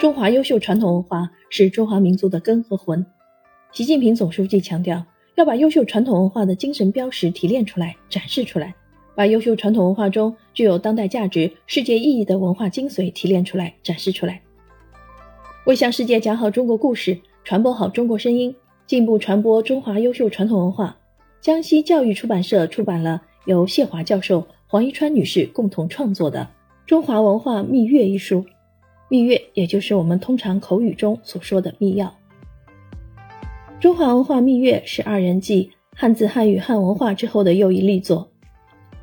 中华优秀传统文化是中华民族的根和魂。习近平总书记强调，要把优秀传统文化的精神标识提炼出来、展示出来，把优秀传统文化中具有当代价值、世界意义的文化精髓提炼出来、展示出来。为向世界讲好中国故事，传播好中国声音，进一步传播中华优秀传统文化，江西教育出版社出版了由谢华教授、黄一川女士共同创作的《中华文化蜜月》一书。蜜月，也就是我们通常口语中所说的密钥。中华文化蜜月是二人继汉字汉语汉文化之后的又一力作。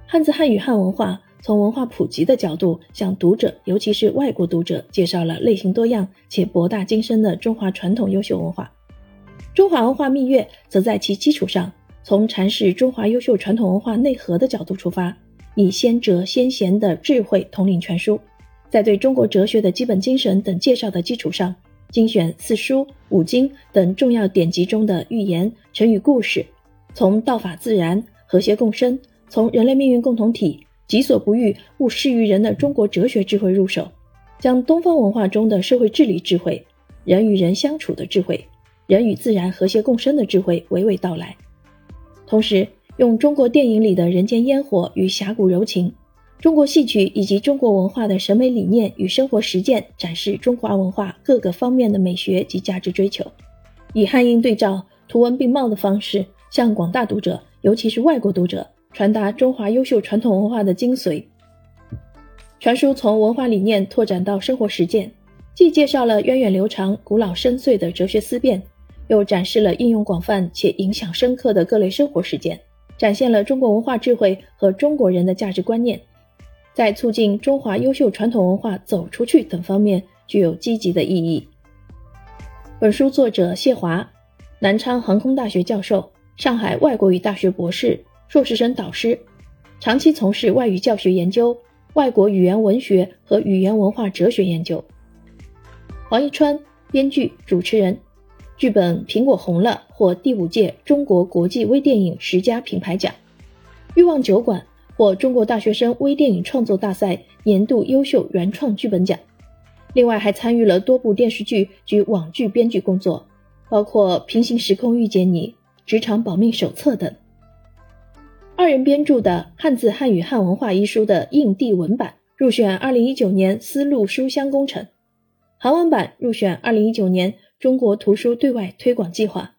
汉字汉语汉文化从文化普及的角度，向读者，尤其是外国读者，介绍了类型多样且博大精深的中华传统优秀文化。中华文化蜜月则在其基础上，从阐释中华优秀传统文化内核的角度出发，以先哲先贤的智慧统领全书。在对中国哲学的基本精神等介绍的基础上，精选四书五经等重要典籍中的寓言、成语故事，从道法自然、和谐共生，从人类命运共同体、己所不欲，勿施于人的中国哲学智慧入手，将东方文化中的社会治理智慧、人与人相处的智慧、人与自然和谐共生的智慧娓娓道来，同时用中国电影里的人间烟火与侠骨柔情。中国戏曲以及中国文化的审美理念与生活实践，展示中华文化各个方面的美学及价值追求，以汉英对照、图文并茂的方式，向广大读者，尤其是外国读者，传达中华优秀传统文化的精髓。全书从文化理念拓展到生活实践，既介绍了源远流长、古老深邃的哲学思辨，又展示了应用广泛且影响深刻的各类生活实践，展现了中国文化智慧和中国人的价值观念。在促进中华优秀传统文化走出去等方面具有积极的意义。本书作者谢华，南昌航空大学教授，上海外国语大学博士、硕士生导师，长期从事外语教学研究、外国语言文学和语言文化哲学研究。黄一川，编剧、主持人，剧本《苹果红了》获第五届中国国际微电影十佳品牌奖。欲望酒馆。获中国大学生微电影创作大赛年度优秀原创剧本奖，另外还参与了多部电视剧及网剧编剧工作，包括《平行时空遇见你》《职场保命手册》等。二人编著的《汉字汉语汉文化》一书的印地文版入选二零一九年丝路书香工程，韩文版入选二零一九年中国图书对外推广计划。